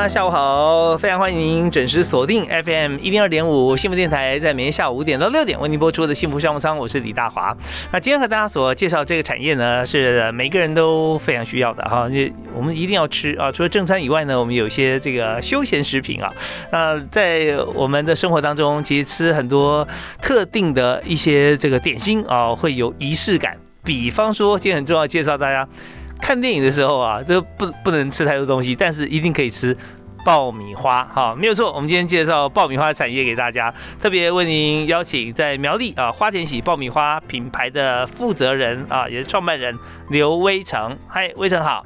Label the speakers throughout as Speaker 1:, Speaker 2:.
Speaker 1: 家下午好，非常欢迎您准时锁定 FM 一零二点五幸福电台，在每天下午五点到六点为您播出的幸福商务舱，我是李大华。那今天和大家所介绍这个产业呢，是每个人都非常需要的哈，就我们一定要吃啊。除了正餐以外呢，我们有些这个休闲食品啊。那在我们的生活当中，其实吃很多特定的一些这个点心啊，会有仪式感。比方说，今天很重要介绍大家。看电影的时候啊，这不不能吃太多东西，但是一定可以吃爆米花哈，没有错。我们今天介绍爆米花产业给大家，特别为您邀请在苗栗啊花田喜爆米花品牌的负责人啊，也是创办人刘威成。嗨，威成好。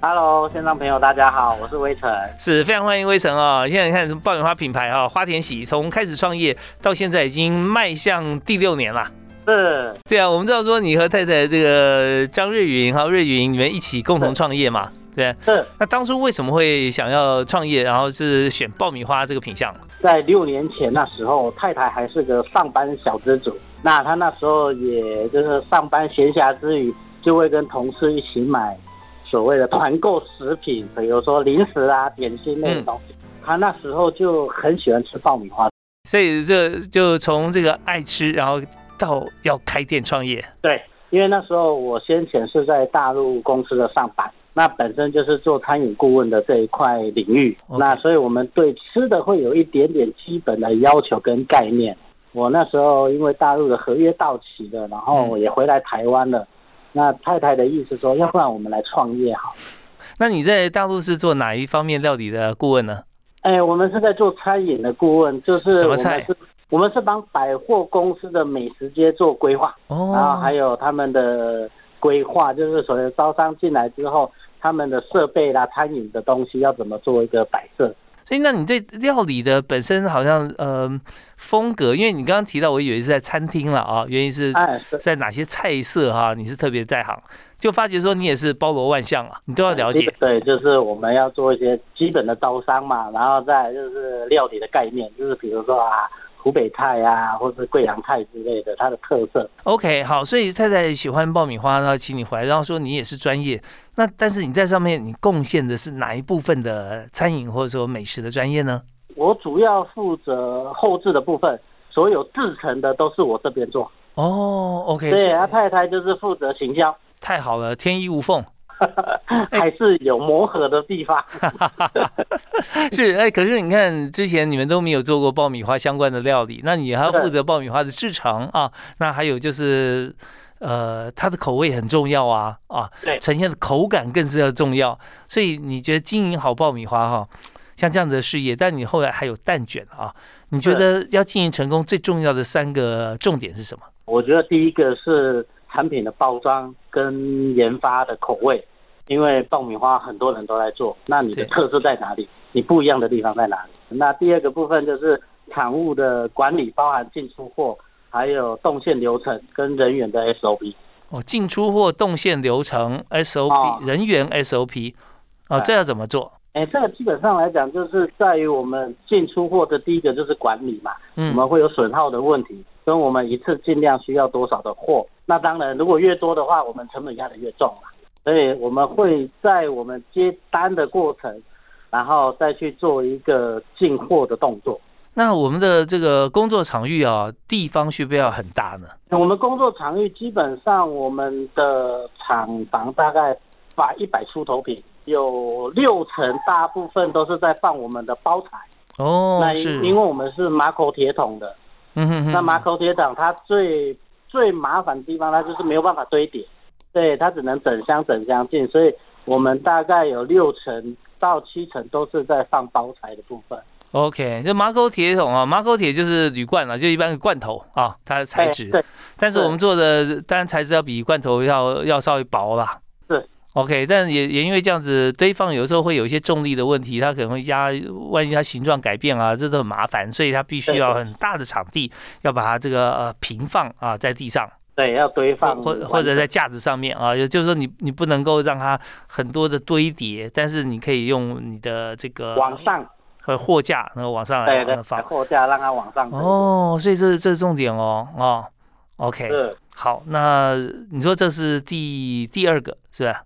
Speaker 2: Hello，线上朋友大家好，我是威成，
Speaker 1: 是非常欢迎威成哦。现在你看爆米花品牌啊，花田喜从开始创业到现在已经迈向第六年了。
Speaker 2: 是，
Speaker 1: 对啊，我们知道说你和太太这个张瑞云还有瑞云，你们一起共同创业嘛？对，
Speaker 2: 是。
Speaker 1: 那当初为什么会想要创业，然后是选爆米花这个品相？
Speaker 2: 在六年前那时候，太太还是个上班小资主，那她那时候也就是上班闲暇之余，就会跟同事一起买所谓的团购食品，比如说零食啊、点心那种。她那时候就很喜欢吃爆米花，
Speaker 1: 所以这就从这个爱吃，然后。到要开店创业，
Speaker 2: 对，因为那时候我先前是在大陆公司的上班，那本身就是做餐饮顾问的这一块领域，那所以我们对吃的会有一点点基本的要求跟概念。我那时候因为大陆的合约到期了，然后也回来台湾了，那太太的意思说，要不然我们来创业好。
Speaker 1: 那你在大陆是做哪一方面料理的顾问呢？
Speaker 2: 哎，我们是在做餐饮的顾问，就是
Speaker 1: 什么菜？
Speaker 2: 我们是帮百货公司的美食街做规划，然后还有他们的规划，就是所谓招商进来之后，他们的设备啦、餐饮的东西要怎么做一个摆设。
Speaker 1: 所以，那你对料理的本身好像呃风格，因为你刚刚提到，我以为是在餐厅了啊，原因是在哪些菜色哈，你是特别在行，就发觉说你也是包罗万象啊，你都要了解。
Speaker 2: 对，就是我们要做一些基本的招商嘛，然后再就是料理的概念，就是比如说啊。湖北菜啊，或是贵阳菜之类的，它的特色。
Speaker 1: OK，好，所以太太喜欢爆米花，然后请你回来，然后说你也是专业。那但是你在上面，你贡献的是哪一部分的餐饮或者说美食的专业呢？
Speaker 2: 我主要负责后置的部分，所有制成的都是我这边做。
Speaker 1: 哦，OK，
Speaker 2: 对，他太太就是负责行销。
Speaker 1: 太好了，天衣无缝。
Speaker 2: 还是有磨合的地方，
Speaker 1: 是哎，可是你看，之前你们都没有做过爆米花相关的料理，那你还要负责爆米花的制成啊？那还有就是，呃，它的口味很重要啊啊，
Speaker 2: 对，
Speaker 1: 呈现的口感更是要重要。所以你觉得经营好爆米花哈，像这样子的事业，但你后来还有蛋卷啊，你觉得要经营成功最重要的三个重点是什么？
Speaker 2: 我觉得第一个是。产品的包装跟研发的口味，因为爆米花很多人都在做，那你的特色在哪里？你不一样的地方在哪里？那第二个部分就是产物的管理，包含进出货，还有动线流程跟人员的 SOP。
Speaker 1: 哦，进出货动线流程 SOP，人员 SOP，哦，这要怎么做？
Speaker 2: 哎，这个基本上来讲，就是在于我们进出货的第一个就是管理嘛，嗯，我们会有损耗的问题，跟我们一次尽量需要多少的货。那当然，如果越多的话，我们成本压得越重嘛。所以我们会在我们接单的过程，然后再去做一个进货的动作。
Speaker 1: 那我们的这个工作场域啊，地方需不需要很大呢？
Speaker 2: 我们工作场域基本上，我们的厂房大概把一百出头平。有六成，大部分都是在放我们的包材
Speaker 1: 哦。
Speaker 2: 那因因为我们是马口铁桶的，嗯哼哼。那马口铁桶它最最麻烦的地方，它就是没有办法堆叠，对，它只能整箱整箱进，所以我们大概有六成到七成都是在放包材的部分。
Speaker 1: OK，就马口铁桶啊，马口铁就是铝罐啊，就一般的罐头啊，它的材质。
Speaker 2: 对。
Speaker 1: 但是我们做的当然材质要比罐头要要稍微薄啦。
Speaker 2: 是。
Speaker 1: OK，但也也因为这样子堆放，有时候会有一些重力的问题，它可能会压，万一它形状改变啊，这都很麻烦，所以它必须要很大的场地，要把它这个呃平放啊在地上，
Speaker 2: 对，要堆放
Speaker 1: 或或者在架子上面啊，也就是说你你不能够让它很多的堆叠，但是你可以用你的这个
Speaker 2: 往上
Speaker 1: 和货架然后往上
Speaker 2: 来对
Speaker 1: 放
Speaker 2: 货架让它往上
Speaker 1: 哦，所以这这是重点哦哦，OK，
Speaker 2: 是
Speaker 1: 好，那你说这是第第二个是吧？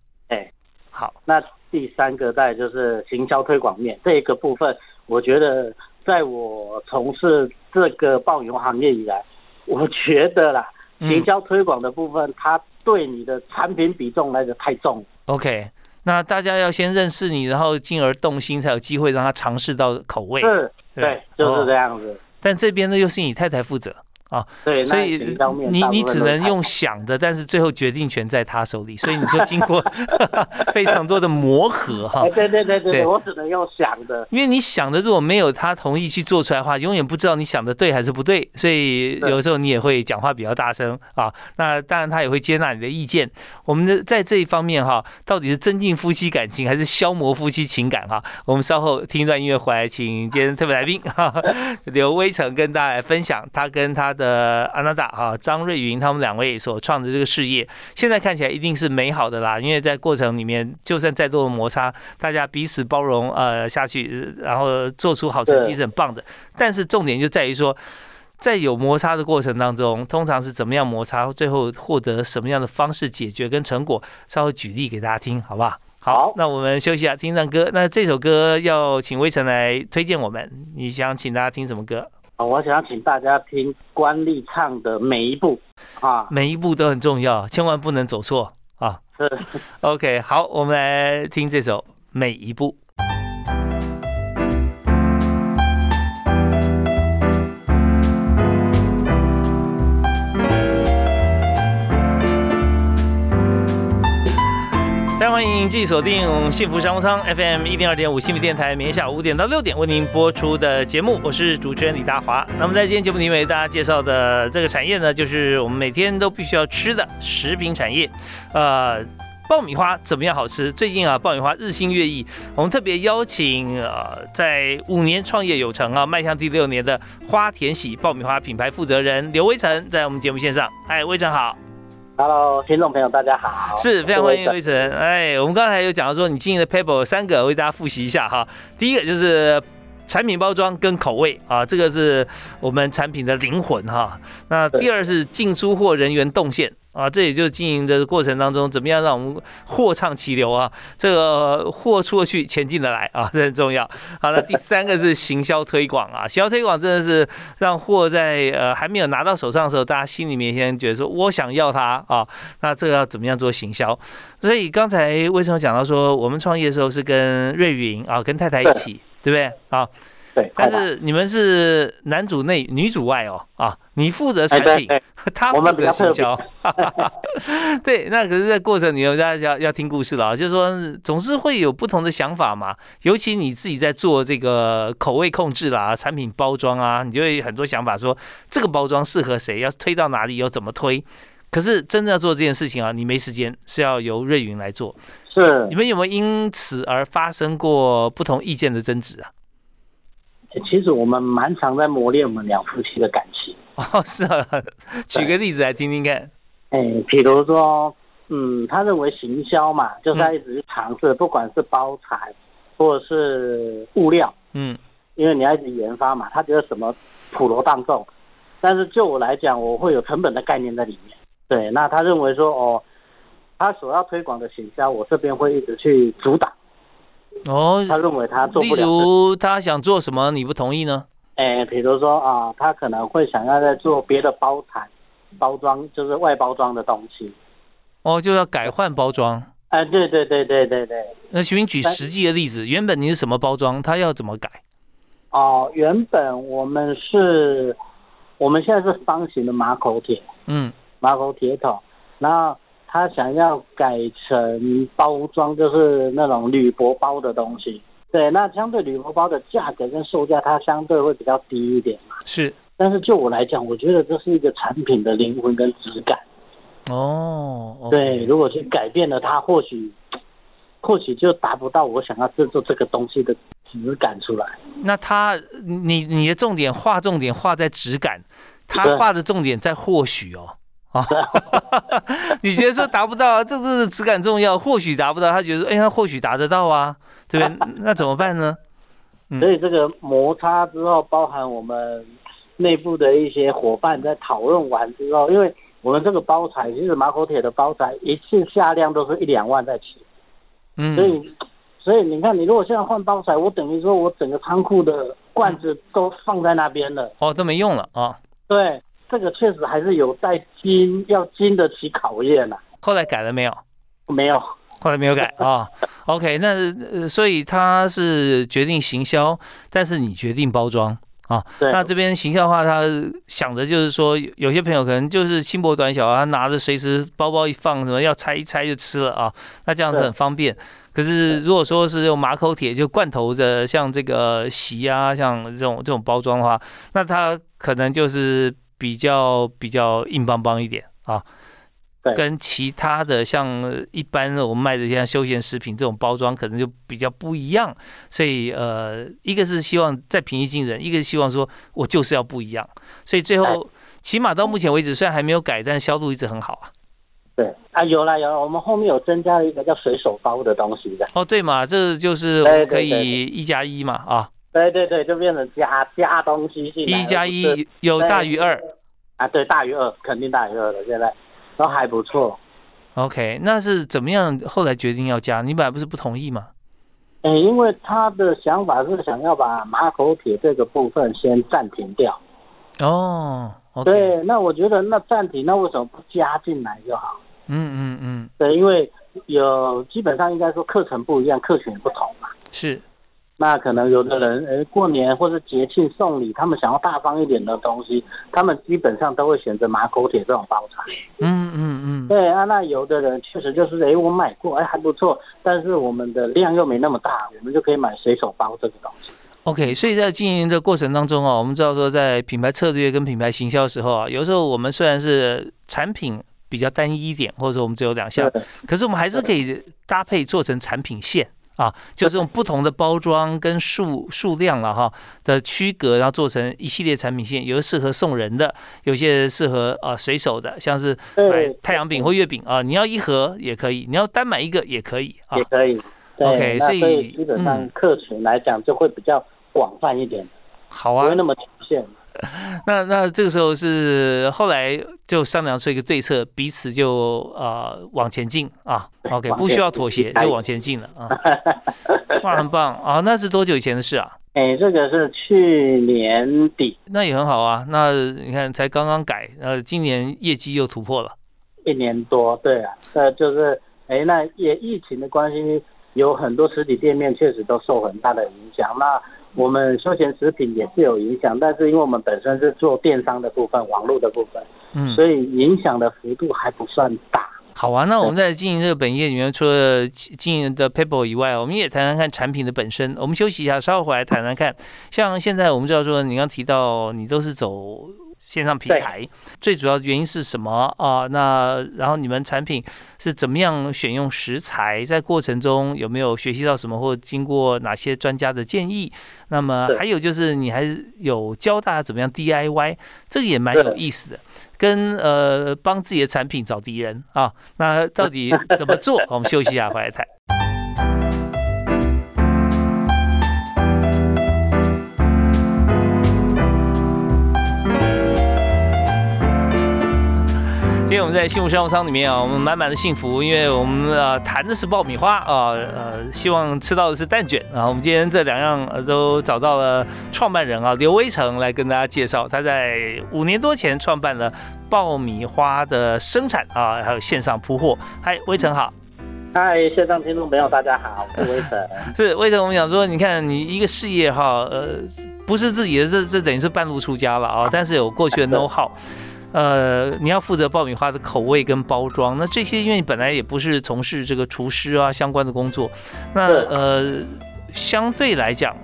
Speaker 1: 好，
Speaker 2: 那第三个在就是行销推广面这一个部分，我觉得在我从事这个爆油行业以来，我觉得啦，行销推广的部分，它对你的产品比重来的太重。
Speaker 1: OK，那大家要先认识你，然后进而动心，才有机会让他尝试到口味。
Speaker 2: 是，对，就是这样子。
Speaker 1: 但这边呢，又是你太太负责。啊，
Speaker 2: 对，
Speaker 1: 所以你你只能用想的，但是最后决定权在他手里。所以你说经过 非常多的磨合，哈，
Speaker 2: 对对对对，我只能用想的，
Speaker 1: 因为你想的如果没有他同意去做出来的话，永远不知道你想的对还是不对。所以有时候你也会讲话比较大声啊。那当然他也会接纳你的意见。我们的在这一方面哈，到底是增进夫妻感情还是消磨夫妻情感哈？我们稍后听一段音乐回来，请今天特别来宾哈刘威成跟大家来分享他跟他的。的安娜达哈张瑞云他们两位所创的这个事业，现在看起来一定是美好的啦。因为在过程里面，就算再多的摩擦，大家彼此包容呃下去，然后做出好成绩是很棒的。但是重点就在于说，在有摩擦的过程当中，通常是怎么样摩擦，最后获得什么样的方式解决跟成果，稍微举例给大家听，好不好？好，那我们休息一下，听唱歌。那这首歌要请魏晨来推荐我们，你想请大家听什么歌？
Speaker 2: 我想请大家听关丽唱的每一步啊，
Speaker 1: 每一步都很重要，千万不能走错啊。是，OK，好，我们来听这首每一步。欢迎继续锁定幸福商务舱 FM 一零二点五幸福电台，每天下午五点到六点为您播出的节目，我是主持人李大华。那么在今天节目里面为大家介绍的这个产业呢，就是我们每天都必须要吃的食品产业。呃，爆米花怎么样好吃？最近啊，爆米花日新月异。我们特别邀请呃，在五年创业有成啊，迈向第六年的花田喜爆米花品牌负责人刘威成，在我们节目线上。哎，威成好。
Speaker 2: Hello，听众朋友，大家好，
Speaker 1: 是非常欢迎魏晨。哎，我们刚才有讲到说，你经营的 Paper 有三个，为大家复习一下哈。第一个就是产品包装跟口味啊，这个是我们产品的灵魂哈。那第二是进出货人员动线。啊，这也就是经营的过程当中，怎么样让我们货畅其流啊？这个货出去，钱进得来啊，这很重要。好了，第三个是行销推广啊，行销推广真的是让货在呃还没有拿到手上的时候，大家心里面先觉得说我想要它啊。那这个要怎么样做行销？所以刚才为什么讲到说，我们创业的时候是跟瑞云啊，跟太太一起，对不对？啊。
Speaker 2: 对，
Speaker 1: 但是你们是男主内女主外哦啊，你负责产品，他负责行销。对，那可是，在过程里面，大家要要听故事了啊，就是说，总是会有不同的想法嘛。尤其你自己在做这个口味控制啦、产品包装啊，你就会很多想法，说这个包装适合谁，要推到哪里，要怎么推。可是真正要做这件事情啊，你没时间，是要由瑞云来做。
Speaker 2: 是，
Speaker 1: 你们有没有因此而发生过不同意见的争执啊？
Speaker 2: 其实我们蛮常在磨练我们两夫妻的感情
Speaker 1: 哦，是啊，举个例子来听听看。
Speaker 2: 哎，比如说，嗯，他认为行销嘛，就是他一直去尝试，不管是包材或者是物料，嗯，因为你要一直研发嘛，他觉得什么普罗大众。但是就我来讲，我会有成本的概念在里面。对，那他认为说，哦，他所要推广的行销，我这边会一直去阻挡。
Speaker 1: 哦，
Speaker 2: 他认为他做不
Speaker 1: 了。例如，他想做什么，你不同意呢？
Speaker 2: 哎，比如说啊，他可能会想要在做别的包材、包装，就是外包装的东西。
Speaker 1: 哦，就要改换包装。
Speaker 2: 哎，对对对对对对。
Speaker 1: 那请你举实际的例子，原本你是什么包装，他要怎么改？
Speaker 2: 哦，原本我们是，我们现在是方形的马口铁，嗯，马口铁桶，然后。他想要改成包装，就是那种铝箔包的东西。对，那相对铝箔包的价格跟售价，它相对会比较低一点嘛。
Speaker 1: 是，
Speaker 2: 但是就我来讲，我觉得这是一个产品的灵魂跟质感。
Speaker 1: 哦，
Speaker 2: 对，如果去改变了它，或许或许就达不到我想要制作这个东西的质感出来。
Speaker 1: 那他，你你的重点画重点画在质感，他
Speaker 2: 对
Speaker 1: 画的重点在或许哦。啊，你觉得说达不到啊？这是质感重要，或许达不到，他觉得哎，他或许达得到啊，对不对？那怎么办呢？嗯
Speaker 2: 所以这个摩擦之后，包含我们内部的一些伙伴在讨论完之后，因为我们这个包材其实马口铁的包材一次下量都是一两万在起，
Speaker 1: 嗯，
Speaker 2: 所以所以你看，你如果现在换包材，我等于说我整个仓库的罐子都放在那边了，
Speaker 1: 哦都没用了啊。
Speaker 2: 对，这个确实还是有待经要经得起考验呐、
Speaker 1: 后来改了没有？
Speaker 2: 没有，
Speaker 1: 后来没有改啊。OK，那呃，所以他是决定行销，但是你决定包装啊。
Speaker 2: 对，
Speaker 1: 那这边行销的话，他想的就是说，有有些朋友可能就是轻薄短小啊，他拿着随时包包一放，什么要拆一拆就吃了啊，那这样子很方便。可是如果说是用马口铁就罐头的，像这个席啊，像这种这种包装的话，那它可能就是比较比较硬邦邦一点啊。跟其他的像一般我们卖的像休闲食品这种包装，可能就比较不一样。所以呃，一个是希望再平易近人，一个是希望说我就是要不一样。所以最后起码到目前为止，虽然还没有改，但销路一直很好啊。
Speaker 2: 对啊，有了有了，我们后面有增加了一个叫随手包的东西的，
Speaker 1: 哦，对嘛，这就是我们可以一加一嘛啊，
Speaker 2: 对对对，就变成加加东西进来，
Speaker 1: 一加一有大于二。
Speaker 2: 啊，对，大于二，肯定大于二了，现在都还不错。
Speaker 1: OK，那是怎么样？后来决定要加，你本来不是不同意吗？
Speaker 2: 哎，因为他的想法是想要把马口铁这个部分先暂停掉。
Speaker 1: 哦
Speaker 2: 对，那我觉得那暂停，那为什么不加进来就好？
Speaker 1: 嗯嗯嗯，
Speaker 2: 对，因为有基本上应该说课程不一样，课群也不同嘛。
Speaker 1: 是，
Speaker 2: 那可能有的人，呃，过年或者节庆送礼，他们想要大方一点的东西，他们基本上都会选择马口铁这种包材。
Speaker 1: 嗯嗯嗯，
Speaker 2: 对啊，那有的人确实就是，哎，我买过，哎，还不错，但是我们的量又没那么大，我们就可以买随手包这个东西。
Speaker 1: OK，所以在经营的过程当中啊，我们知道说在品牌策略跟品牌行销的时候啊，有时候我们虽然是产品比较单一一点，或者说我们只有两项，可是我们还是可以搭配做成产品线啊，就是用不同的包装跟数数量了哈的区隔，然后做成一系列产品线，有的适合送人的，有些适合啊随手的，像是买
Speaker 2: 对，
Speaker 1: 太阳饼或月饼啊，你要一盒也可以，你要单买一个也可以啊
Speaker 2: 也。可以。对
Speaker 1: OK，所以
Speaker 2: 基本上
Speaker 1: 嗯
Speaker 2: 客群来讲就会比较广泛一点，
Speaker 1: 好啊
Speaker 2: 不会，那么局限。
Speaker 1: 那那这个时候是后来就商量出一个对策，彼此就呃往前进啊。OK，不需要妥协，就往前进了啊。哇，很棒啊！那是多久以前的事啊？
Speaker 2: 哎，这个是去年底
Speaker 1: 那也很好啊。那你看才刚刚改，呃，今年业绩又突破了。
Speaker 2: 一年多，对啊，那就是哎，那也疫情的关系，有很多实体店面确实都受很大的影响。那我们休闲食品也是有影响，但是因为我们本身是做电商的部分、网络的部分，
Speaker 1: 嗯，
Speaker 2: 所以影响的幅度还不算大。
Speaker 1: 好啊。那我们在经营这个本业里面，除了经营的 People 以外，我们也谈谈看产品的本身。我们休息一下，稍后回来谈谈看。像现在我们知道说，你刚提到你都是走线上平台，最主要的原因是什么啊？那然后你们产品是怎么样选用食材？在过程中有没有学习到什么，或经过哪些专家的建议？那么还有就是你还是有教大家怎么样 DIY，这个也蛮有意思的。跟呃帮自己的产品找敌人啊，那到底怎么做？我们休息一下，回来谈。今天我们在幸福商务舱里面啊，我们满满的幸福，因为我们呃谈的是爆米花啊，呃希望吃到的是蛋卷啊。我们今天这两样呃都找到了创办人啊刘威成来跟大家介绍，他在五年多前创办了爆米花的生产啊，还有线上铺货。嗨，威成好。
Speaker 2: 嗨，线上听众朋友，大家好，我是威成。
Speaker 1: 是威成我们想说，你看你一个事业哈，呃，不是自己的，这这等于是半路出家了啊，但是有过去的 know how。呃，你要负责爆米花的口味跟包装，那这些因为你本来也不是从事这个厨师啊相关的工作，那呃相对来讲，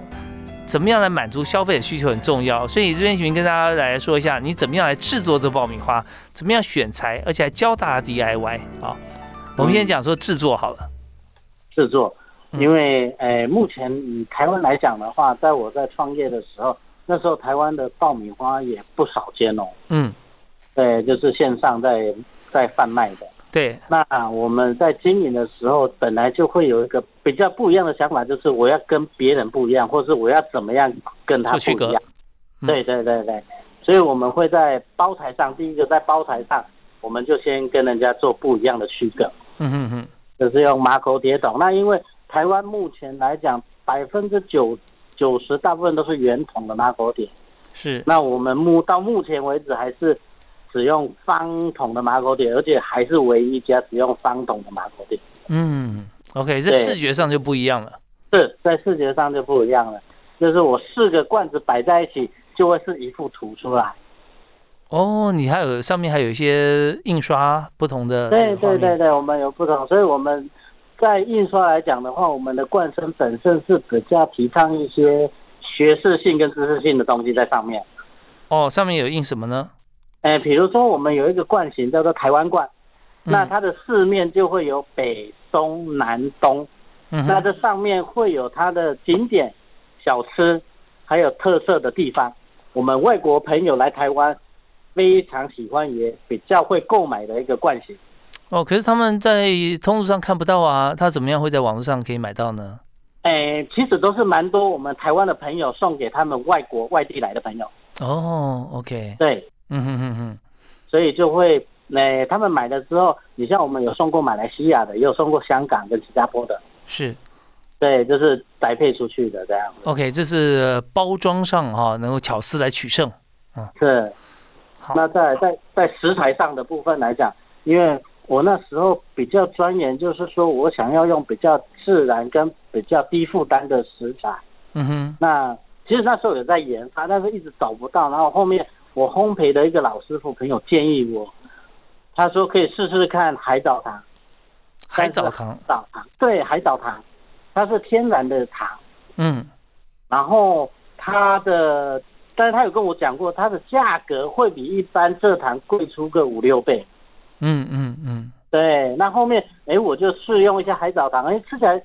Speaker 1: 怎么样来满足消费的需求很重要。所以这边请跟大家来说一下，你怎么样来制作这爆米花，怎么样选材，而且还教大家 DIY 啊。我们先讲说制作好了。
Speaker 2: 制作。因为呃，目前以台湾来讲的话，在我在创业的时候，那时候台湾的爆米花也不少见哦。嗯，对，就是线上在在贩卖的。
Speaker 1: 对，
Speaker 2: 那我们在经营的时候，本来就会有一个比较不一样的想法，就是我要跟别人不一样，或是我要怎么样跟他不一样。对对对对，所以我们会在包台上，第一个在包台上，我们就先跟人家做不一样的区隔。嗯嗯嗯，就是用马口铁桶。那因为台湾目前来讲，百分之九九十大部分都是圆筒的马口铁。
Speaker 1: 是。
Speaker 2: 那我们目到目前为止还是使用方桶的马口铁，而且还是唯一一家使用方桶的马口铁。
Speaker 1: 嗯，OK，这视觉上就不一样了。
Speaker 2: 是在视觉上就不一样了，就是我四个罐子摆在一起，就会是一幅图出来。
Speaker 1: 哦，你还有上面还有一些印刷不同的。
Speaker 2: 对对对对，我们有不同，所以我们。在印刷来讲的话，我们的罐身本身是比较提倡一些学识性跟知识性的东西在上面。
Speaker 1: 哦，上面有印什么呢？
Speaker 2: 哎，比如说我们有一个冠型叫做台湾冠，那它的四面就会有北、中、南、东。嗯。那这上面会有它的景点、小吃，还有特色的地方。我们外国朋友来台湾非常喜欢，也比较会购买的一个冠型。
Speaker 1: 哦，可是他们在通路上看不到啊，他怎么样会在网络上可以买到呢？
Speaker 2: 哎，其实都是蛮多我们台湾的朋友送给他们外国外地来的朋友。
Speaker 1: 哦，OK，
Speaker 2: 对，嗯哼哼哼，所以就会，哎，他们买了之后，你像我们有送过马来西亚的，也有送过香港跟新加坡的，
Speaker 1: 是，
Speaker 2: 对，就是宅配出去的这样。
Speaker 1: OK，这是包装上哈，能够巧思来取胜，
Speaker 2: 嗯，是。好，那在在在食材上的部分来讲，因为。我那时候比较钻研，就是说我想要用比较自然跟比较低负担的食材。嗯哼。那其实那时候有在研发，但是一直找不到。然后后面我烘焙的一个老师傅朋友建议我，他说可以试试看海藻糖。
Speaker 1: 海藻糖。
Speaker 2: 藻糖。对，海藻糖，它是天然的糖。嗯。然后它的，但是他有跟我讲过，它的价格会比一般蔗糖贵出个五六倍。嗯嗯嗯，对，那后面哎，我就试用一下海藻糖，哎，吃起来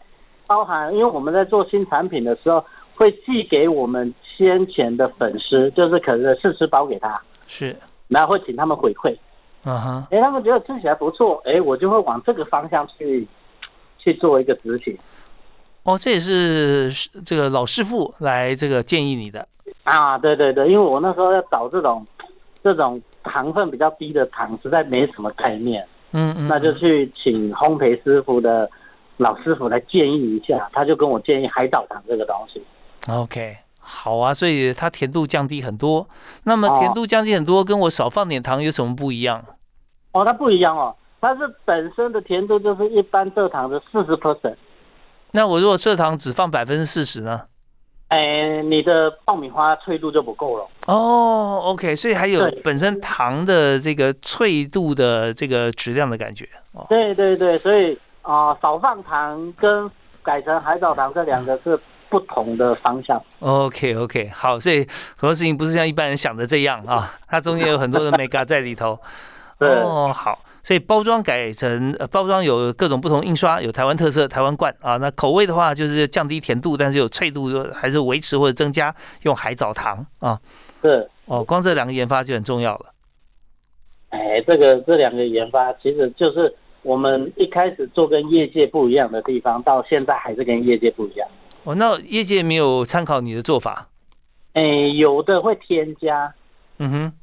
Speaker 2: 包含，因为我们在做新产品的时候，会寄给我们先前的粉丝，就是可能试吃包给他，
Speaker 1: 是，
Speaker 2: 然后会请他们回馈，嗯哼，哎，他们觉得吃起来不错，哎，我就会往这个方向去去做一个执行。
Speaker 1: 哦，这也是这个老师傅来这个建议你的
Speaker 2: 啊？对对对，因为我那时候要找这种这种。糖分比较低的糖实在没什么概念，嗯嗯，那就去请烘焙师傅的老师傅来建议一下，他就跟我建议海藻糖这个东西。
Speaker 1: OK，好啊，所以它甜度降低很多。那么甜度降低很多，跟我少放点糖有什么不一样？
Speaker 2: 哦，它不一样哦，它是本身的甜度就是一般蔗糖的四十 percent。
Speaker 1: 那我如果蔗糖只放百分之四十呢？
Speaker 2: 哎，你的爆米花脆度就不够了哦。
Speaker 1: OK，所以还有本身糖的这个脆度的这个质量的感觉。
Speaker 2: 对对对，所以啊，少放糖跟改成海藻糖这两个是不同的方向。
Speaker 1: OK OK，好，所以很多事情不是像一般人想的这样啊，它中间有很多的 mega 在里头。哦，好。所以包装改成呃，包装有各种不同印刷，有台湾特色台湾罐啊。那口味的话就是降低甜度，但是有脆度还是维持或者增加，用海藻糖啊。
Speaker 2: 是
Speaker 1: 哦，光这两个研发就很重要了。
Speaker 2: 哎，这个这两个研发其实就是我们一开始做跟业界不一样的地方，到现在还是跟业界不一样。
Speaker 1: 哦，那业界没有参考你的做法？
Speaker 2: 哎，有的会添加。嗯哼。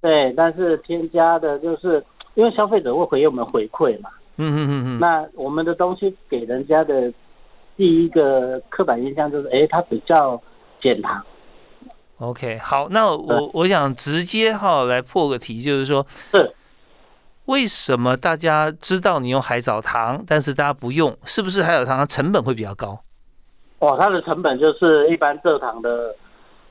Speaker 2: 对，但是添加的就是。因为消费者会回我们回馈嘛，嗯嗯嗯嗯，那我们的东西给人家的第一个刻板印象就是，哎，它比较减糖。
Speaker 1: OK，好，那我我想直接哈来破个题，就是说，是为什么大家知道你用海藻糖，但是大家不用，是不是海藻糖的成本会比较高？
Speaker 2: 哦，它的成本就是一般蔗糖的，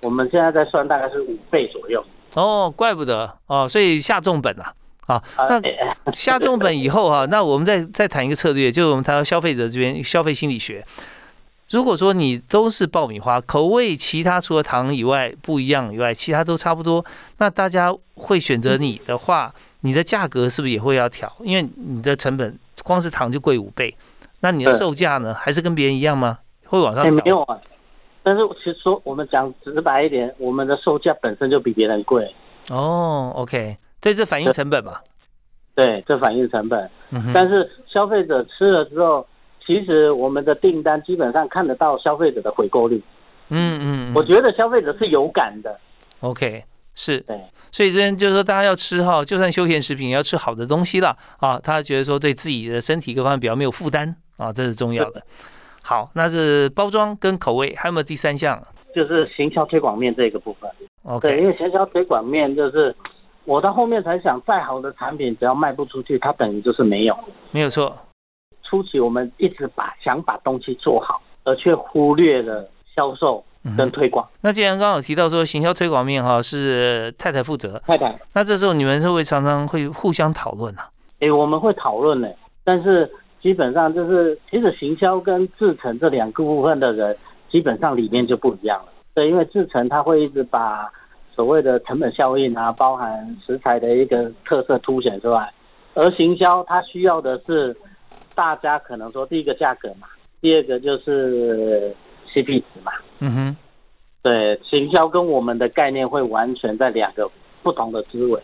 Speaker 2: 我们现在在算大概是五倍左右。
Speaker 1: 哦，怪不得哦，所以下重本啊。啊，那下重本以后哈，那我们再再谈一个策略，就是我们谈到消费者这边消费心理学。如果说你都是爆米花口味，其他除了糖以外不一样以外，其他都差不多，那大家会选择你的话，你的价格是不是也会要调？因为你的成本光是糖就贵五倍，那你的售价呢，还是跟别人一样吗？会往上
Speaker 2: 调？没有啊。但是其实说我们讲直白一点，我们的售价本身就比别人贵。
Speaker 1: 哦，OK，对，这反映成本嘛。
Speaker 2: 对，这反映成本。嗯但是消费者吃了之后，其实我们的订单基本上看得到消费者的回购率。
Speaker 1: 嗯嗯。
Speaker 2: 我觉得消费者是有感的。
Speaker 1: OK，是。
Speaker 2: 对。
Speaker 1: 所以这边就是说，大家要吃哈，就算休闲食品，也要吃好的东西了啊。他觉得说，对自己的身体各方面比较没有负担啊，这是重要的。好，那是包装跟口味，还有没有第三项？
Speaker 2: 就是行销推广面这个部分。
Speaker 1: OK。
Speaker 2: 对，因为行销推广面就是。我到后面才想，再好的产品只要卖不出去，它等于就是没有。
Speaker 1: 没有错。
Speaker 2: 初期我们一直把想把东西做好，而却忽略了销售跟推广。
Speaker 1: 那既然刚刚有提到说行销推广面哈是太太负责，
Speaker 2: 太太，
Speaker 1: 那这时候你们会不会常常会互相讨论呢？
Speaker 2: 哎，我们会讨论呢，但是基本上就是其实行销跟制成这两个部分的人，基本上理念就不一样了。对，因为制成他会一直把。所谓的成本效应啊，包含食材的一个特色凸显出来，而行销它需要的是大家可能说第一个价格嘛，第二个就是 CP 值嘛。
Speaker 1: 嗯哼，
Speaker 2: 对，行销跟我们的概念会完全在两个不同的思维，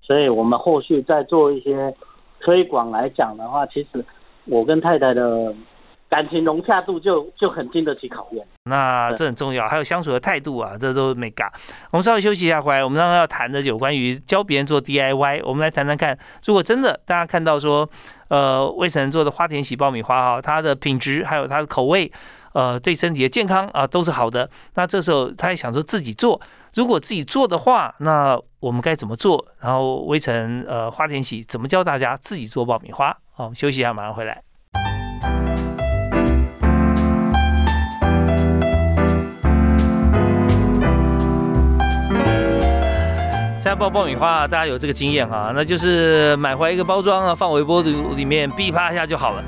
Speaker 2: 所以我们后续在做一些推广来讲的话，其实我跟太太的。感情融洽度就就很经得起考验，
Speaker 1: 那这很重要。还有相处的态度啊，这都没嘎。我们稍微休息一下，回来我们刚刚要谈的有关于教别人做 DIY。我们来谈谈看，如果真的大家看到说，呃，魏晨做的花田喜爆米花哈，它的品质还有它的口味，呃，对身体的健康啊都是好的。那这时候他也想说自己做，如果自己做的话，那我们该怎么做？然后魏晨呃花田喜怎么教大家自己做爆米花？好，休息一下，马上回来。在爆爆米花，大家有这个经验哈，那就是买回来一个包装啊，放微波炉里面，噼啪一下就好了。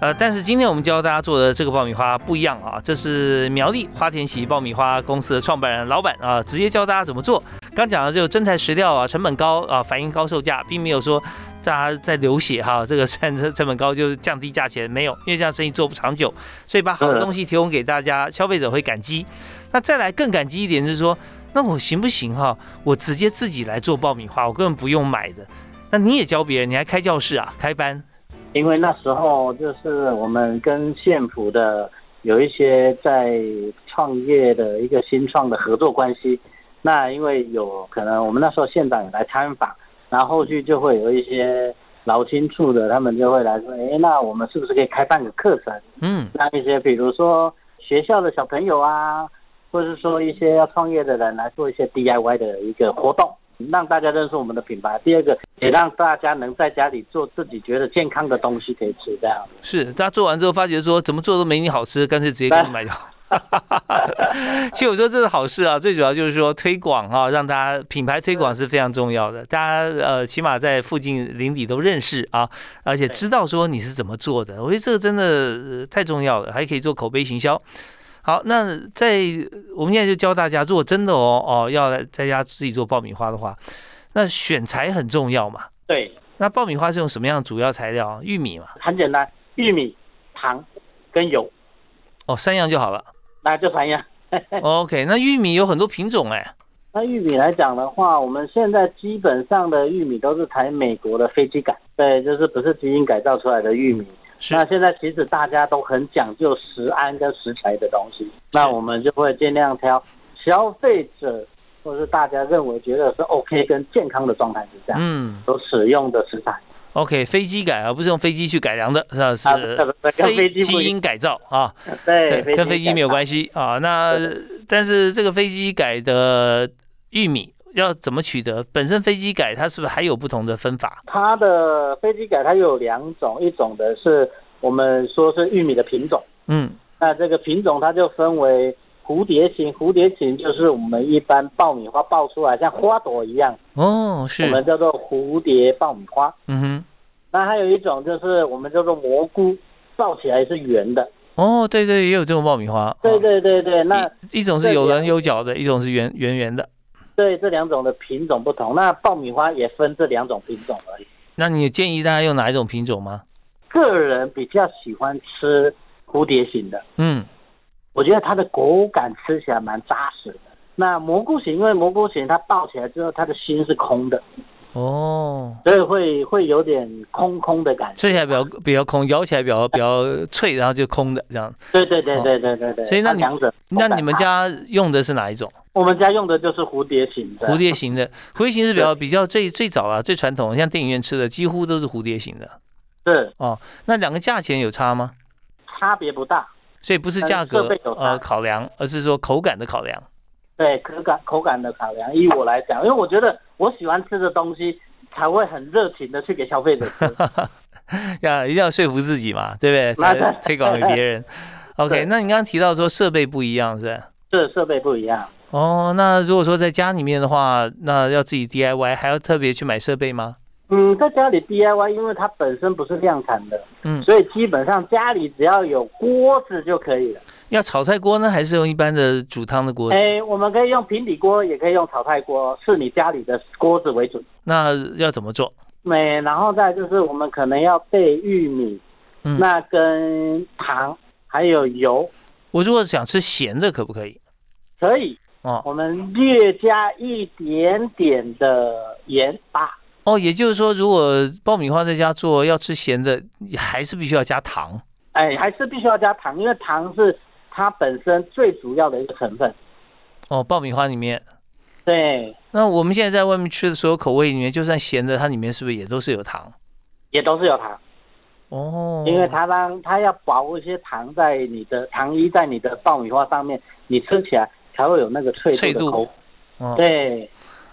Speaker 1: 呃，但是今天我们教大家做的这个爆米花不一样啊，这是苗栗花田喜爆米花公司的创办人老板啊，直接教大家怎么做。刚讲的就真材实料啊，成本高啊，反映高售价，并没有说大家在流血哈，这个成成本高就是降低价钱，没有，因为这样生意做不长久，所以把好的东西提供给大家，消费者会感激。那再来更感激一点是说。那我行不行哈？我直接自己来做爆米花，我根本不用买的。那你也教别人，你还开教室啊，开班？
Speaker 2: 因为那时候就是我们跟县府的有一些在创业的一个新创的合作关系。那因为有可能我们那时候县长也来参访，然后后续就会有一些劳青处的，他们就会来说：“哎，那我们是不是可以开办个课程？”
Speaker 1: 嗯，
Speaker 2: 让一些比如说学校的小朋友啊。或者是说一些要创业的人来做一些 DIY 的一个活动，让大家认识我们的品牌。第二个，也让大家能在家里做自己觉得健康的东西可以吃，这样。
Speaker 1: 是，大家做完之后发觉说怎么做都没你好吃，干脆直接给你买掉。其实我说这是好事啊，最主要就是说推广啊，让大家品牌推广是非常重要的。大家呃，起码在附近邻里都认识啊，而且知道说你是怎么做的。我觉得这个真的太重要了，还可以做口碑行销。好，那在我们现在就教大家，如果真的哦哦要在家自己做爆米花的话，那选材很重要嘛。
Speaker 2: 对，
Speaker 1: 那爆米花是用什么样主要材料？玉米嘛。
Speaker 2: 很简单，玉米、糖跟油。
Speaker 1: 哦，三样就好了。
Speaker 2: 那就三样。
Speaker 1: OK，那玉米有很多品种哎。
Speaker 2: 那玉米来讲的话，我们现在基本上的玉米都是采美国的飞机改，对，就是不是基因改造出来的玉米。那现在其实大家都很讲究食安跟食材的东西，那我们就会尽量挑消费者或是大家认为觉得是 OK 跟健康的状态之下，
Speaker 1: 嗯，
Speaker 2: 所使用的食材。
Speaker 1: OK，飞机改而不是用飞机去改良的，是吧？是非基因改造啊，
Speaker 2: 对，
Speaker 1: 跟飞机没有关系啊。那但是这个飞机改的玉米。要怎么取得？本身飞机改它是不是还有不同的分法？
Speaker 2: 它的飞机改它有两种，一种的是我们说是玉米的品种，
Speaker 1: 嗯，
Speaker 2: 那这个品种它就分为蝴蝶形，蝴蝶形就是我们一般爆米花爆出来像花朵一样，
Speaker 1: 哦，是，
Speaker 2: 我们叫做蝴蝶爆米花，
Speaker 1: 嗯哼，
Speaker 2: 那还有一种就是我们叫做蘑菇，爆起来是圆的，
Speaker 1: 哦，对对，也有这种爆米花，
Speaker 2: 对对对对，那
Speaker 1: 一种是有棱有角的，一种是圆圆圆的。
Speaker 2: 对这两种的品种不同，那爆米花也分这两种品种而已。
Speaker 1: 那你建议大家用哪一种品种吗？
Speaker 2: 个人比较喜欢吃蝴蝶型的，
Speaker 1: 嗯，
Speaker 2: 我觉得它的口感吃起来蛮扎实的。那蘑菇型，因为蘑菇型它爆起来之后，它的心是空的，
Speaker 1: 哦，
Speaker 2: 所以会会有点空空的感觉。
Speaker 1: 吃起来比较比较空，咬起来比较比较脆，然后就空的这样。
Speaker 2: 对对对对对对对。
Speaker 1: 所以那
Speaker 2: 两者，
Speaker 1: 那你们家用的是哪一种？
Speaker 2: 我们家用的就是蝴蝶型的。
Speaker 1: 蝴蝶型的，蝴蝶型是比较比较最最早啊，最传统，像电影院吃的几乎都是蝴蝶型的。
Speaker 2: 是
Speaker 1: 哦，那两个价钱有差吗？
Speaker 2: 差别不大。
Speaker 1: 所以不是价格呃考量，而是说口感的考量。
Speaker 2: 对口感口感的考量，以我来讲，因为我觉得我喜欢吃的东西，才会很热情的去给消费者吃。
Speaker 1: 要一定要说服自己嘛，对不对？
Speaker 2: 那
Speaker 1: 才推广给别人。OK，那你刚刚提到说设备不一样是吧？
Speaker 2: 这设备不一样。
Speaker 1: 哦，那如果说在家里面的话，那要自己 DIY，还要特别去买设备吗？
Speaker 2: 嗯，在家里 DIY，因为它本身不是量产的，
Speaker 1: 嗯，
Speaker 2: 所以基本上家里只要有锅子就可以了。
Speaker 1: 要炒菜锅呢，还是用一般的煮汤的锅子？
Speaker 2: 哎，我们可以用平底锅，也可以用炒菜锅，是你家里的锅子为准。
Speaker 1: 那要怎么做？
Speaker 2: 没，然后再就是我们可能要备玉米，
Speaker 1: 嗯
Speaker 2: 那跟糖还有油
Speaker 1: 我如果想吃咸的，可不可以？
Speaker 2: 可以，
Speaker 1: 哦
Speaker 2: 我们略加一点点的盐巴。
Speaker 1: 哦，也就是说，如果爆米花在家做要吃咸的，还是必须要加糖。
Speaker 2: 哎，还是必须要加糖，因为糖是它本身最主要的一个成分。
Speaker 1: 哦，爆米花里面，
Speaker 2: 对，
Speaker 1: 那我们现在在外面吃的所有口味里面，就算咸的，它里面是不是也都是有糖？
Speaker 2: 也都是有糖，
Speaker 1: 哦，
Speaker 2: 因为它让它要保护一些糖在你的糖衣在你的爆米花上面，你吃起来才会有那个脆
Speaker 1: 脆度
Speaker 2: 度的口。
Speaker 1: 哦
Speaker 2: 对，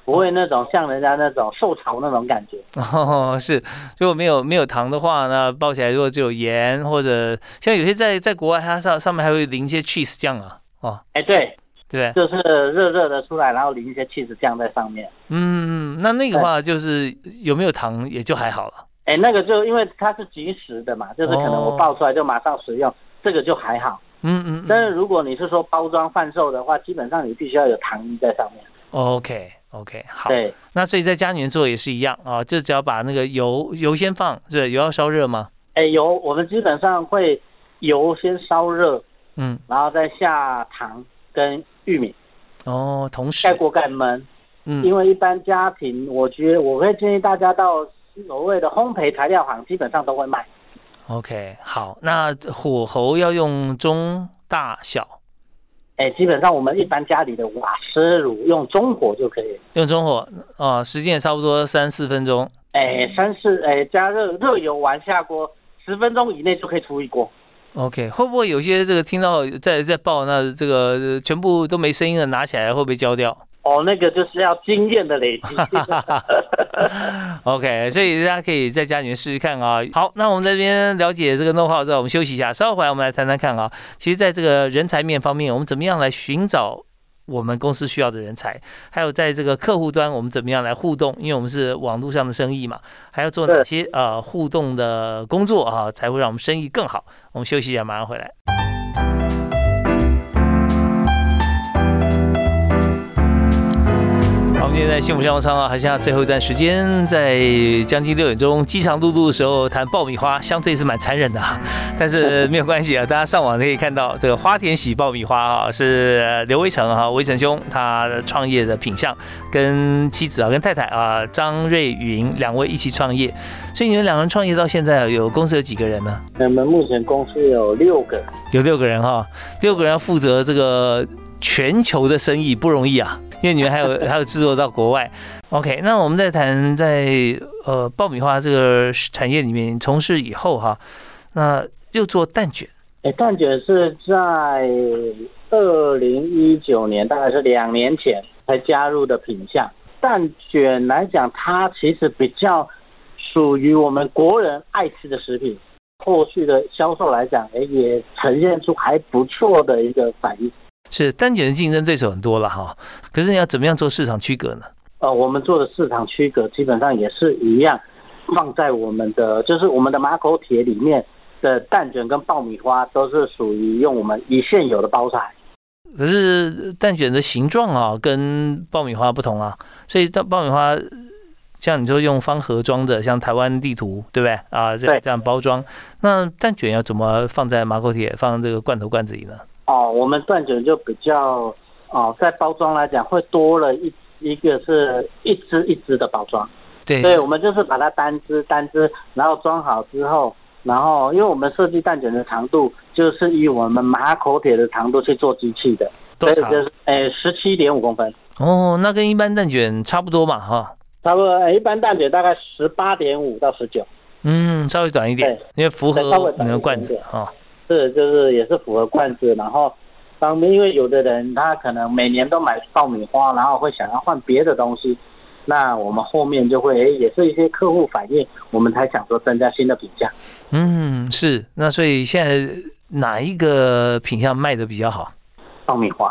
Speaker 2: 不会那种像人家那种受潮那种感觉。
Speaker 1: 哦，是，如果没有没有糖的话，那爆起来如果只有盐或者像有些在在国外，它上上面还会淋一些 cheese 酱啊，哦，
Speaker 2: 哎，对，
Speaker 1: 对对？
Speaker 2: 就是热热的出来，然后淋一些 cheese 酱在上面。
Speaker 1: 嗯，那那个话就是有没有糖也就还好了。
Speaker 2: 哎，那个就因为它是即食的嘛，就是可能我
Speaker 1: 哦
Speaker 2: 爆出来就马上食用，这个就还好。
Speaker 1: 嗯嗯
Speaker 2: 但
Speaker 1: 嗯
Speaker 2: 是如果你是说包装贩售的话，基本上你必须要有糖衣在上面。
Speaker 1: ，OK OK，好。
Speaker 2: 对，
Speaker 1: 那所以在家里面做也是一样啊，就只要把那个油油先放，对，油要烧热吗？
Speaker 2: 哎，油我们基本上会油先烧热，
Speaker 1: 嗯，
Speaker 2: 然后再下糖跟玉米，
Speaker 1: 哦，同时
Speaker 2: 盖，锅盖焖。
Speaker 1: 嗯，
Speaker 2: 因为一般家庭，我觉得我会建议大家到所谓的烘焙材料行，基本上都会卖。
Speaker 1: OK，好，那火候要用中大小，
Speaker 2: 哎，基本上我们一般家里的瓦斯炉用中火就可以。
Speaker 1: 用中火啊，时间也差不多三四分钟。
Speaker 2: 哎，三四哎加热热油完下锅，十分钟以内就可以出一锅。
Speaker 1: OK，会不会有些这个听到在在爆，那这个呃全部都没声音了，拿起来会不会焦掉
Speaker 2: 哦，那个就是要经验的累积。？
Speaker 1: OK，所以大家可以在家里面试试看啊。好，那我们这边了解这个 know how 之后，我们休息一下，稍后回来我们来谈谈看啊。其实，在这个人才面方面，我们怎么样来寻找我们公司需要的人才？还有在这个客户端，我们怎么样来互动？因为我们是网络上的生意嘛，还要做哪些呃互动的工作啊，才会让我们生意更好？我们休息一下，马上回来。天在幸福商务舱啊，还剩下最后一段时间，在将近六点钟饥肠辘辘的时候谈爆米花，相对是蛮残忍的、但是没有关系啊，大家上网可以看到这个花田喜爆米花啊，是刘威成哈，威成兄他创业的品相，跟妻子啊，跟太太啊张瑞云两位一起创业，所以你们两个人创业到现在啊有公司有几个人呢？
Speaker 2: 我们目前公司有六个，
Speaker 1: 有六个人哈，六个人负责这个全球的生意不容易啊，因为你们还有 还有制作到国外。OK，那我们再谈在呃爆米花这个产业里面从事以后哈，那又做蛋卷，
Speaker 2: 哎，蛋卷是在二零一九年，大概是两年前才加入的品相。蛋卷来讲，它其实比较属于我们国人爱吃的食品。后续的销售来讲，哎，也呈现出还不错的一个反应。
Speaker 1: 是蛋卷的竞争对手很多了哈，可是你要怎么样做市场区隔呢？
Speaker 2: 呃，我们做的市场区隔基本上也是一样，放在我们的就是我们的马口铁里面的蛋卷跟爆米花都是属于用我们一现有的包材。
Speaker 1: 可是蛋卷的形状啊跟爆米花不同啊，所以蛋爆米花像你说用方盒装的，像台湾地图，对不对啊？这这样包装，那蛋卷要怎么放在马口铁放这个罐头罐子里呢？
Speaker 2: 哦，我们蛋卷就比较哦，在包装来讲会多了一一个是一支一支的包装，
Speaker 1: 对，
Speaker 2: 对，我们就是把它单支单支，然后装好之后，然后因为我们设计蛋卷的长度就是以我们马口铁的长度去做机器的，
Speaker 1: 多长？
Speaker 2: 就是诶十七点五公分。
Speaker 1: 哦，那跟一般蛋卷差不多嘛，哈。
Speaker 2: 差不多，一般蛋卷大概十八点五到十九，
Speaker 1: 嗯，稍微短一点，因为符合那个罐子哈。
Speaker 2: 是，就是也是符合惯子，然后当，因为有的人他可能每年都买爆米花，然后会想要换别的东西，那我们后面就会，诶，也是一些客户反映，我们才想说增加新的品相。
Speaker 1: 嗯，是，那所以现在哪一个品相卖的比较好？
Speaker 2: 爆米花，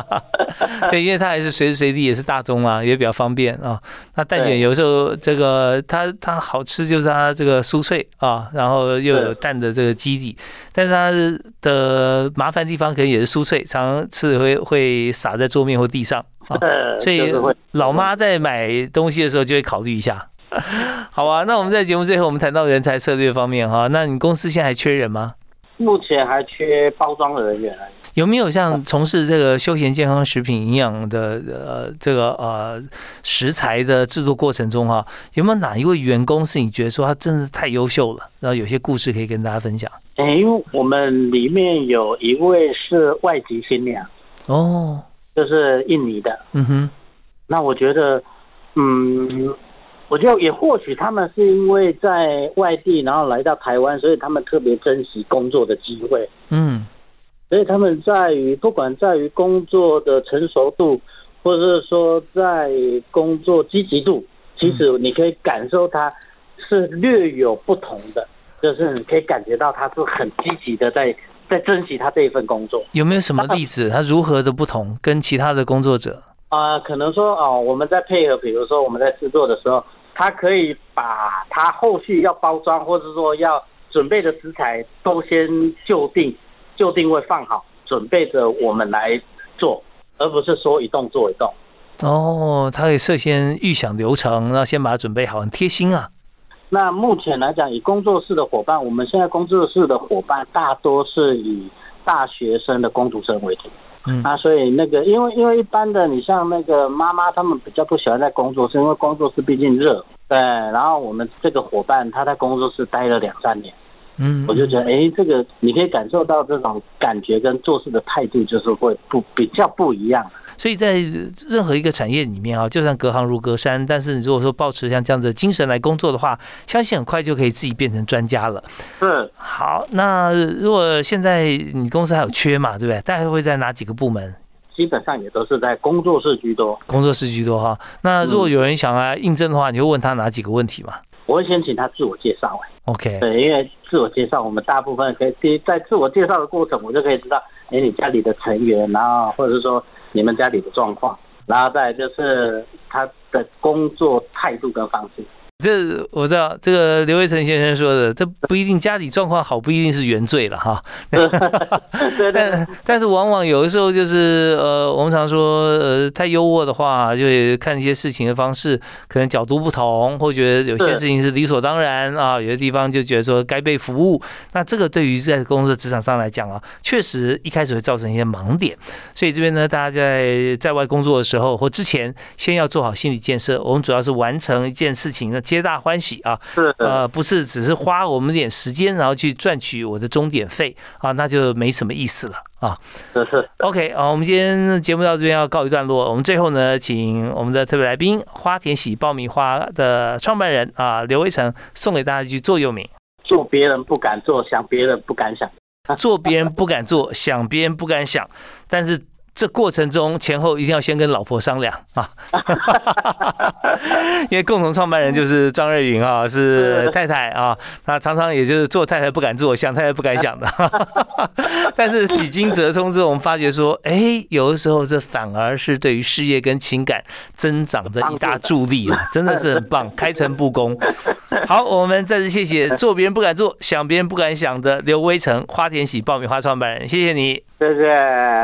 Speaker 1: 对，因为它还是随时随地也是大宗啊，也比较方便啊。那蛋卷有时候这个它它好吃就是它这个酥脆啊，然后又有蛋的这个基底，但是它的麻烦地方可能也是酥脆，常吃会会洒在桌面或地上啊。所以老妈在买东西的时候就会考虑一下。好啊，那我们在节目最后我们谈到人才策略方面哈，那你公司现在还缺人吗？
Speaker 2: 目前还缺包装的人员。
Speaker 1: 有没有像从事这个休闲健康食品营养的呃这个呃食材的制作过程中哈，有没有哪一位员工是你觉得说他真的太优秀了，然后有些故事可以跟大家分享？
Speaker 2: 哎，因为我们里面有一位是外籍新娘。哦，就是印尼的，嗯哼，那我觉得，嗯，我觉得也或许他们是因为在外地，然后来到台湾，所以他们特别珍惜工作的机会，嗯。所以他们在于不管在于工作的成熟度，或者是说在工作积极度，其实你可以感受他是略有不同的，就是你可以感觉到他是很积极的在在珍惜他这一份工作。
Speaker 1: 有没有什么例子？他如何的不同跟其他的工作者？
Speaker 2: 啊，可能说哦，我们在配合，比如说我们在制作的时候，他可以把他后续要包装或者说要准备的食材都先就定。就定位放好，准备着我们来做，而不是说一动做一动。
Speaker 1: 哦，他可以事先预想流程，然后先把它准备好，很贴心啊。
Speaker 2: 那目前来讲，以工作室的伙伴，我们现在工作室的伙伴大多是以大学生的工读生为主。嗯，啊，所以那个，因为因为一般的，你像那个妈妈，他们比较不喜欢在工作室，因为工作室毕竟热。对，然后我们这个伙伴他在工作室待了两三年。嗯，我就觉得，哎，这个你可以感受到这种感觉跟做事的态度，就是会不比较不一样。
Speaker 1: 所以在任何一个产业里面啊，就算隔行如隔山，但是你如果说保持像这样子的精神来工作的话，相信很快就可以自己变成专家了。
Speaker 2: 是。
Speaker 1: 好，那如果现在你公司还有缺嘛，对不对？大概会在哪几个部门？
Speaker 2: 基本上也都是在工作室居多。
Speaker 1: 工作室居多哈。那如果有人想来应征的话，你会问他哪几个问题嘛？
Speaker 2: 我会先请他自我介绍，哎
Speaker 1: ，OK，
Speaker 2: 对，因为自我介绍，我们大部分可以第在自我介绍的过程，我就可以知道，哎，你家里的成员，然后或者是说你们家里的状况，然后再就是他的工作态度跟方式。
Speaker 1: 这我知道，这个刘伟成先生说的，这不一定家里状况好，不一定是原罪了哈。但但是往往有的时候就是呃，我们常说呃，太优渥的话，就看一些事情的方式，可能角度不同，或觉得有些事情是理所当然啊，有些地方就觉得说该被服务。那这个对于在工作职场上来讲啊，确实一开始会造成一些盲点。所以这边呢，大家在在外工作的时候或之前，先要做好心理建设。我们主要是完成一件事情的。皆大欢喜啊！
Speaker 2: 是呃，
Speaker 1: 不是只是花我们点时间，然后去赚取我的终点费啊，那就没什么意思了啊。
Speaker 2: 是是
Speaker 1: ，OK 啊，我们今天节目到这边要告一段落。我们最后呢，请我们的特别来宾花田喜爆米花的创办人啊刘威成送给大家一句座右铭：
Speaker 2: 做别人不敢做，想别人不敢想；
Speaker 1: 做别人不敢做，想别人不敢想。但是。这过程中前后一定要先跟老婆商量啊，因为共同创办人就是张瑞云啊，是太太啊，那常常也就是做太太不敢做，想太太不敢想的。但是几经折冲之后，我们发觉说，哎，有的时候这反而是对于事业跟情感增长的一大助力啊，真的是很棒，开诚布公。好，我们再次谢谢做别人不敢做，想别人不敢想的刘威成花田喜爆米花创办人，谢谢你。
Speaker 2: 谢谢。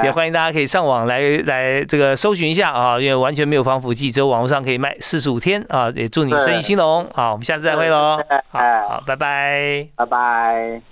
Speaker 1: 也欢迎大家可以上网来来这个搜寻一下啊，因为完全没有防腐剂，只有网络上可以卖四十五天啊。也祝你生意兴隆啊，我们下次再会喽。好，拜拜，
Speaker 2: 拜拜。